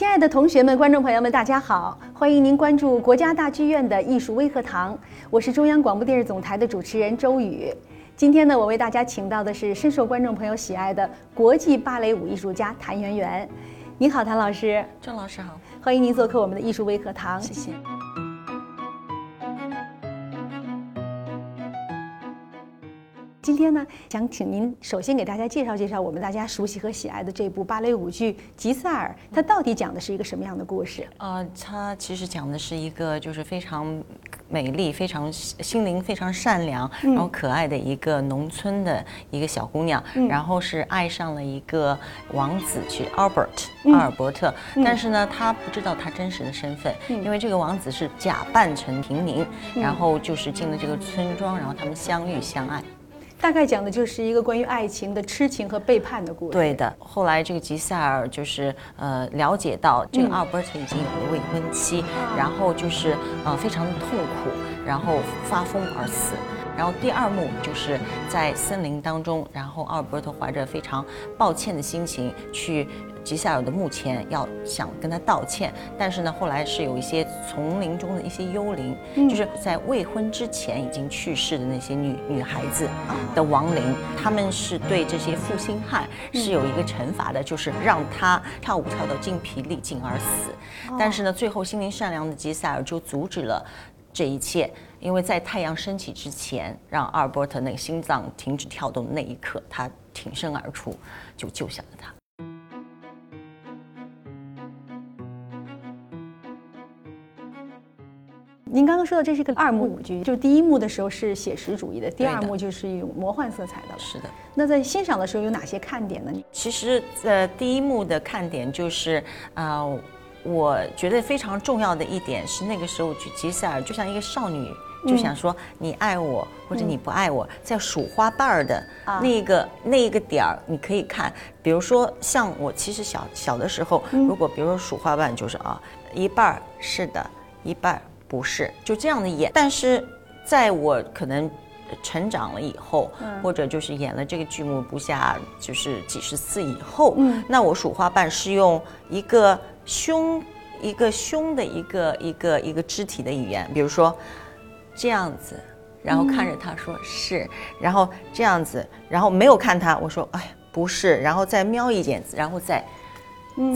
亲爱的同学们、观众朋友们，大家好！欢迎您关注国家大剧院的艺术微课堂，我是中央广播电视总台的主持人周宇。今天呢，我为大家请到的是深受观众朋友喜爱的国际芭蕾舞艺术家谭元元。您好，谭老师。郑老师好，欢迎您做客我们的艺术微课堂。谢谢。今天呢，想请您首先给大家介绍介绍我们大家熟悉和喜爱的这部芭蕾舞剧《吉赛尔》，它到底讲的是一个什么样的故事？呃，它其实讲的是一个就是非常美丽、非常心灵非常善良，然后可爱的一个农村的一个小姑娘，然后是爱上了一个王子，去 Albert 阿尔伯特，但是呢，她不知道他真实的身份，因为这个王子是假扮成平民，然后就是进了这个村庄，然后他们相遇相爱。大概讲的就是一个关于爱情的痴情和背叛的故事。对的，后来这个吉赛尔就是呃了解到这个阿尔伯特已经有了未婚妻，然后就是呃非常的痛苦，然后发疯而死。然后第二幕就是在森林当中，然后奥尔伯特怀着非常抱歉的心情去。吉赛尔的墓前要想跟他道歉，但是呢，后来是有一些丛林中的一些幽灵，就是在未婚之前已经去世的那些女女孩子的亡灵，他们是对这些负心汉是有一个惩罚的，就是让他跳舞跳到精疲力尽而死。但是呢，最后心灵善良的吉赛尔就阻止了这一切，因为在太阳升起之前，让阿尔伯特那个心脏停止跳动的那一刻，他挺身而出，就救下了他。您刚刚说的这是个二幕舞剧，就第一幕的时候是写实主义的，第二幕就是有魔幻色彩的了。是的。那在欣赏的时候有哪些看点呢？其实，呃，第一幕的看点就是，呃，我觉得非常重要的一点是，那个时候举吉赛尔就像一个少女，就想说你爱我或者你不爱我，在数花瓣儿的那个那一个点儿，你可以看，比如说像我其实小小的时候，如果比如说数花瓣，就是啊，一半儿是的，一半儿。不是就这样的演，但是在我可能成长了以后，或者就是演了这个剧目不下就是几十次以后，那我数花瓣是用一个胸一个胸的一个一个一个肢体的语言，比如说这样子，然后看着他说是，然后这样子，然后没有看他，我说哎不是，然后再瞄一眼，然后再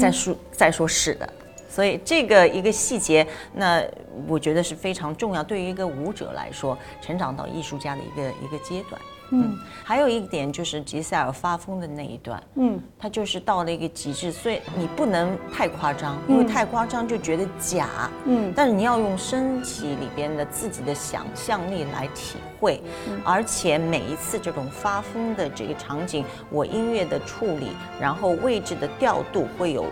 再说再说是的。所以这个一个细节，那我觉得是非常重要。对于一个舞者来说，成长到艺术家的一个一个阶段。嗯，还有一点就是吉赛尔发疯的那一段，嗯，他就是到了一个极致，所以你不能太夸张，因为太夸张就觉得假。嗯，但是你要用身体里边的自己的想象力来体会，而且每一次这种发疯的这个场景，我音乐的处理，然后位置的调度会有。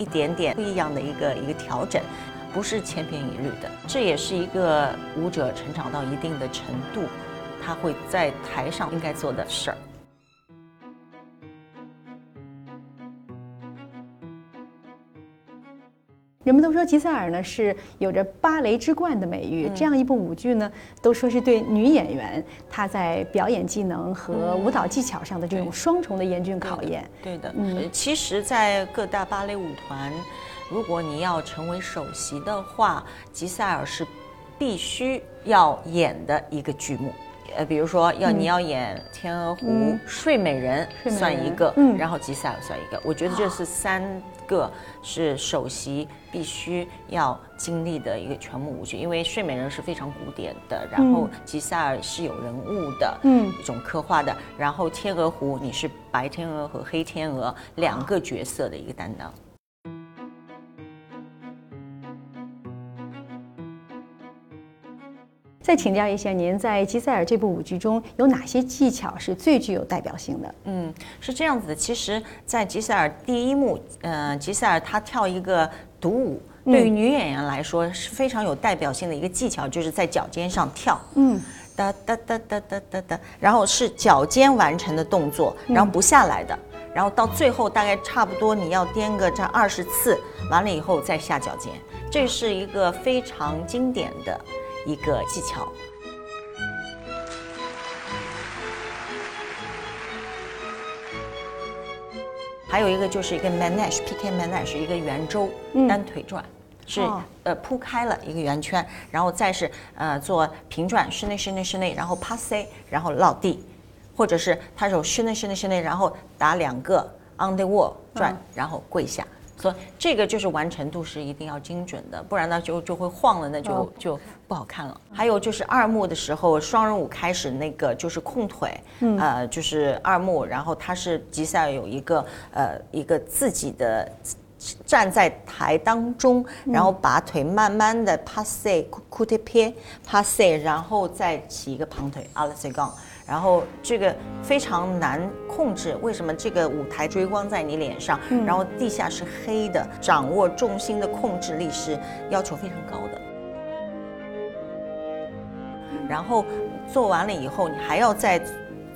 一点点不一样的一个一个调整，不是千篇一律的。这也是一个舞者成长到一定的程度，他会在台上应该做的事儿。人们都说吉赛尔呢是有着芭蕾之冠的美誉，这样一部舞剧呢，都说是对女演员她在表演技能和舞蹈技巧上的这种双重的严峻考验。对的，嗯，其实，在各大芭蕾舞团，如果你要成为首席的话，吉赛尔是必须要演的一个剧目。呃，比如说要你要演《天鹅湖》《睡美人》算一个，然后吉赛尔算一个。我觉得这是三个是首席必须要经历的一个全部舞剧，因为《睡美人》是非常古典的，然后吉赛尔是有人物的，嗯，一种刻画的，然后《天鹅湖》你是白天鹅和黑天鹅两个角色的一个担当。再请教一下，您在《吉赛尔》这部舞剧中有哪些技巧是最具有代表性的？嗯，是这样子的。其实，在《吉赛尔》第一幕，嗯，吉赛尔他跳一个独舞，对于女演员来说是非常有代表性的一个技巧，就是在脚尖上跳。嗯，哒哒哒哒哒哒哒，然后是脚尖完成的动作，然后不下来的，然后到最后大概差不多你要颠个这二十次，完了以后再下脚尖，这是一个非常经典的。一个技巧。还有一个就是一个 manage，PK manage，一个圆周单腿转，是呃铺开了一个圆圈，然后再是呃做平转，室内室内室内，然后 passe，然后落地，或者是他有室内室内室内，然后打两个 on the wall 转，然后跪下。所以这个就是完成度是一定要精准的，不然呢就就会晃了，那就就不好看了。还有就是二幕的时候，双人舞开始那个就是控腿，呃，就是二幕，然后他是吉赛尔有一个呃一个自己的站在台当中，然后把腿慢慢的 e passe，然后再起一个旁腿 a l s e g o n 然后这个非常难控制，为什么这个舞台追光在你脸上，然后地下是黑的，掌握重心的控制力是要求非常高的。然后做完了以后，你还要再。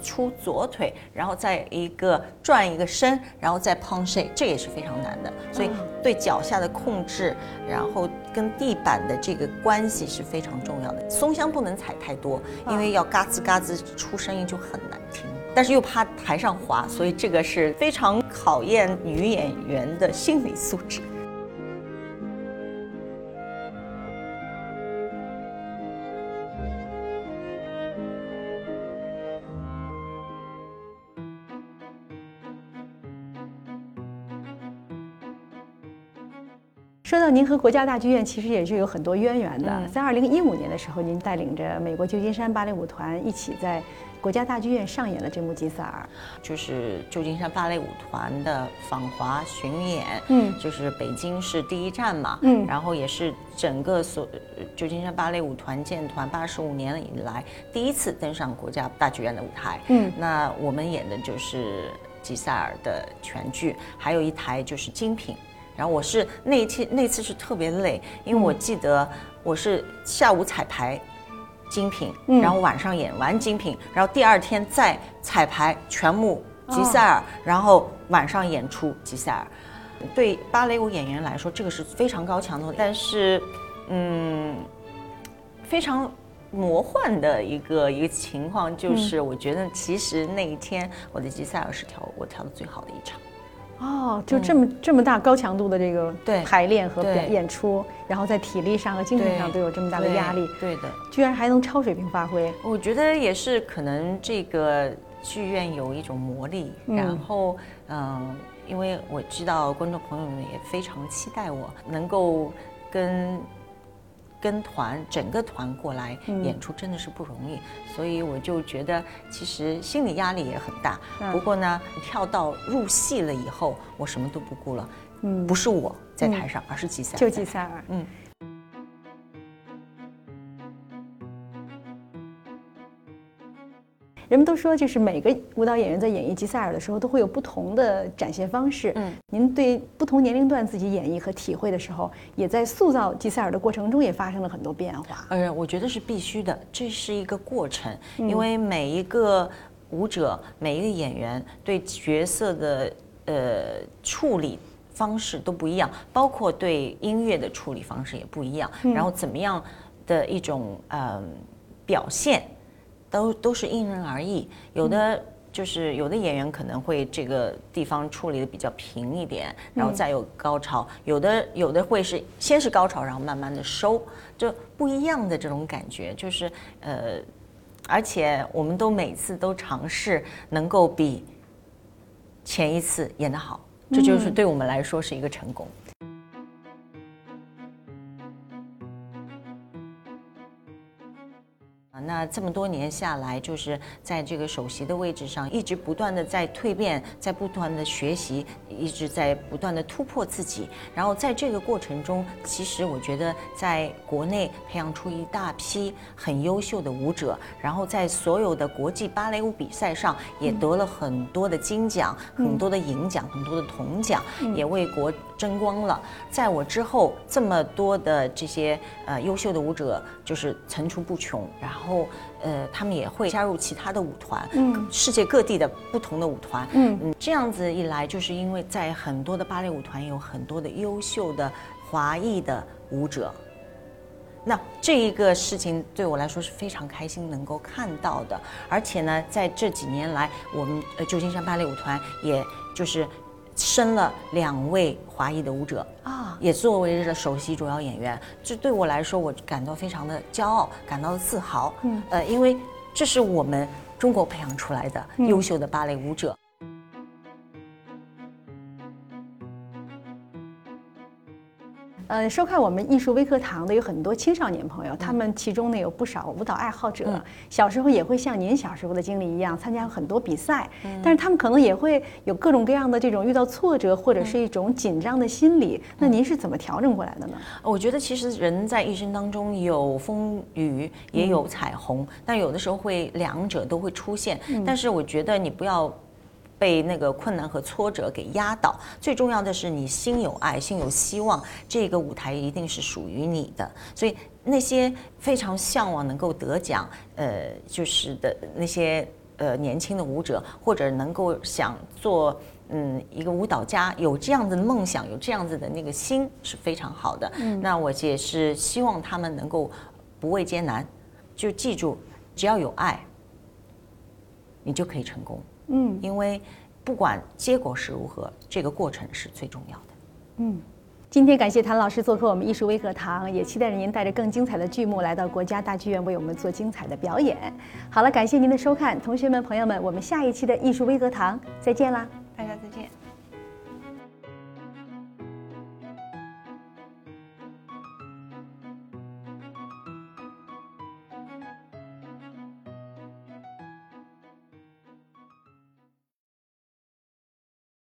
出左腿，然后再一个转一个身，然后再 punch，这也是非常难的。所以对脚下的控制，然后跟地板的这个关系是非常重要的。松香不能踩太多，因为要嘎吱嘎吱出声音就很难听。但是又怕台上滑，所以这个是非常考验女演员的心理素质。说到您和国家大剧院，其实也是有很多渊源的。在二零一五年的时候，您带领着美国旧金山芭蕾舞团一起在国家大剧院上演了这幕《吉赛尔》，就是旧金山芭蕾舞团的访华巡演。嗯，就是北京是第一站嘛。嗯，然后也是整个所旧金山芭蕾舞团建团八十五年以来第一次登上国家大剧院的舞台。嗯，那我们演的就是《吉赛尔》的全剧，还有一台就是精品。然后我是那一天那次是特别累，因为我记得我是下午彩排精品，然后晚上演完精品，然后第二天再彩排全幕吉赛尔，然后晚上演出吉赛尔。对芭蕾舞演员来说，这个是非常高强度，但是嗯，非常魔幻的一个一个情况，就是我觉得其实那一天我的吉赛尔是跳我跳的最好的一场。哦，就这么这么大高强度的这个排练和表演出，然后在体力上和精神上都有这么大的压力，对的，居然还能超水平发挥。我觉得也是可能这个剧院有一种魔力，然后嗯，因为我知道观众朋友们也非常期待我能够跟。跟团整个团过来演出真的是不容易，所以我就觉得其实心理压力也很大。不过呢，跳到入戏了以后，我什么都不顾了。嗯，不是我在台上，而是季赛尔。就季赛尔。嗯。人们都说，就是每个舞蹈演员在演绎吉赛尔的时候，都会有不同的展现方式。嗯，您对不同年龄段自己演绎和体会的时候，也在塑造吉赛尔的过程中也发生了很多变化。呃，我觉得是必须的，这是一个过程，因为每一个舞者、每一个演员对角色的呃处理方式都不一样，包括对音乐的处理方式也不一样，然后怎么样的一种呃表现。都都是因人而异，有的就是有的演员可能会这个地方处理的比较平一点，然后再有高潮；有的有的会是先是高潮，然后慢慢的收，就不一样的这种感觉，就是呃，而且我们都每次都尝试能够比前一次演得好，这就是对我们来说是一个成功。那这么多年下来，就是在这个首席的位置上，一直不断的在蜕变，在不断的学习，一直在不断的突破自己。然后在这个过程中，其实我觉得在国内培养出一大批很优秀的舞者，然后在所有的国际芭蕾舞比赛上也得了很多的金奖、很多的银奖、很多的铜奖，也为国争光了。在我之后，这么多的这些呃优秀的舞者就是层出不穷，然后。后，呃，他们也会加入其他的舞团，嗯，世界各地的不同的舞团，嗯。嗯，这样子一来，就是因为在很多的芭蕾舞团有很多的优秀的华裔的舞者，那这一个事情对我来说是非常开心能够看到的，而且呢，在这几年来，我们呃旧金山芭蕾舞团也就是。生了两位华裔的舞者啊，也作为了首席主要演员。这对我来说，我感到非常的骄傲，感到自豪。嗯，呃，因为这是我们中国培养出来的优秀的芭蕾舞者。呃，收看我们艺术微课堂的有很多青少年朋友，他们其中呢有不少舞蹈爱好者，小时候也会像您小时候的经历一样参加很多比赛，但是他们可能也会有各种各样的这种遇到挫折或者是一种紧张的心理。那您是怎么调整过来的呢？我觉得其实人在一生当中有风雨也有彩虹，但有的时候会两者都会出现。但是我觉得你不要。被那个困难和挫折给压倒，最重要的是你心有爱，心有希望，这个舞台一定是属于你的。所以那些非常向往能够得奖，呃，就是的那些呃年轻的舞者，或者能够想做嗯一个舞蹈家，有这样的梦想，有这样子的那个心是非常好的。那我也是希望他们能够不畏艰难，就记住，只要有爱，你就可以成功。嗯，因为不管结果是如何，这个过程是最重要的。嗯，今天感谢谭老师做客我们艺术微课堂，也期待着您带着更精彩的剧目来到国家大剧院为我们做精彩的表演。好了，感谢您的收看，同学们、朋友们，我们下一期的艺术微课堂再见啦。